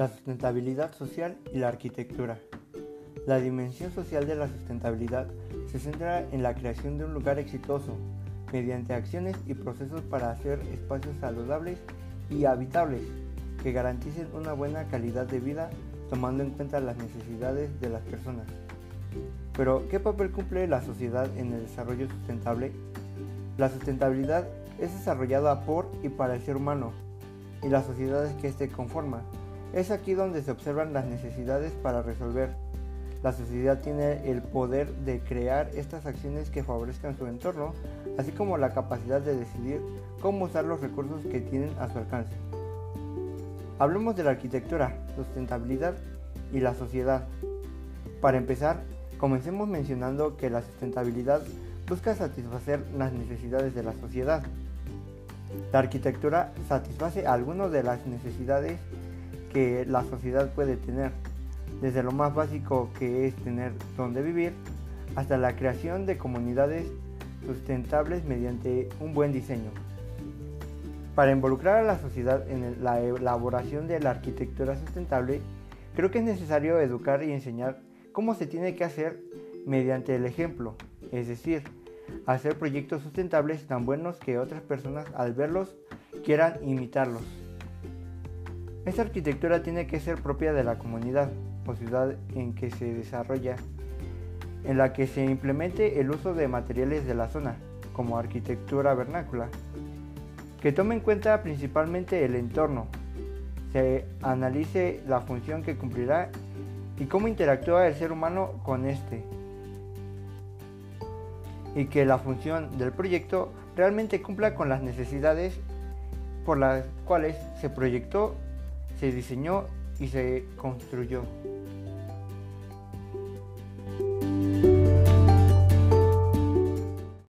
la sustentabilidad social y la arquitectura. La dimensión social de la sustentabilidad se centra en la creación de un lugar exitoso mediante acciones y procesos para hacer espacios saludables y habitables que garanticen una buena calidad de vida tomando en cuenta las necesidades de las personas. Pero, ¿qué papel cumple la sociedad en el desarrollo sustentable? La sustentabilidad es desarrollada por y para el ser humano y las sociedades que éste conforma. Es aquí donde se observan las necesidades para resolver. La sociedad tiene el poder de crear estas acciones que favorezcan su entorno, así como la capacidad de decidir cómo usar los recursos que tienen a su alcance. Hablemos de la arquitectura, sustentabilidad y la sociedad. Para empezar, comencemos mencionando que la sustentabilidad busca satisfacer las necesidades de la sociedad. La arquitectura satisface algunas de las necesidades que la sociedad puede tener, desde lo más básico que es tener donde vivir, hasta la creación de comunidades sustentables mediante un buen diseño. Para involucrar a la sociedad en la elaboración de la arquitectura sustentable, creo que es necesario educar y enseñar cómo se tiene que hacer mediante el ejemplo, es decir, hacer proyectos sustentables tan buenos que otras personas al verlos quieran imitarlos. Esta arquitectura tiene que ser propia de la comunidad o ciudad en que se desarrolla, en la que se implemente el uso de materiales de la zona, como arquitectura vernácula, que tome en cuenta principalmente el entorno, se analice la función que cumplirá y cómo interactúa el ser humano con este, y que la función del proyecto realmente cumpla con las necesidades por las cuales se proyectó, se diseñó y se construyó.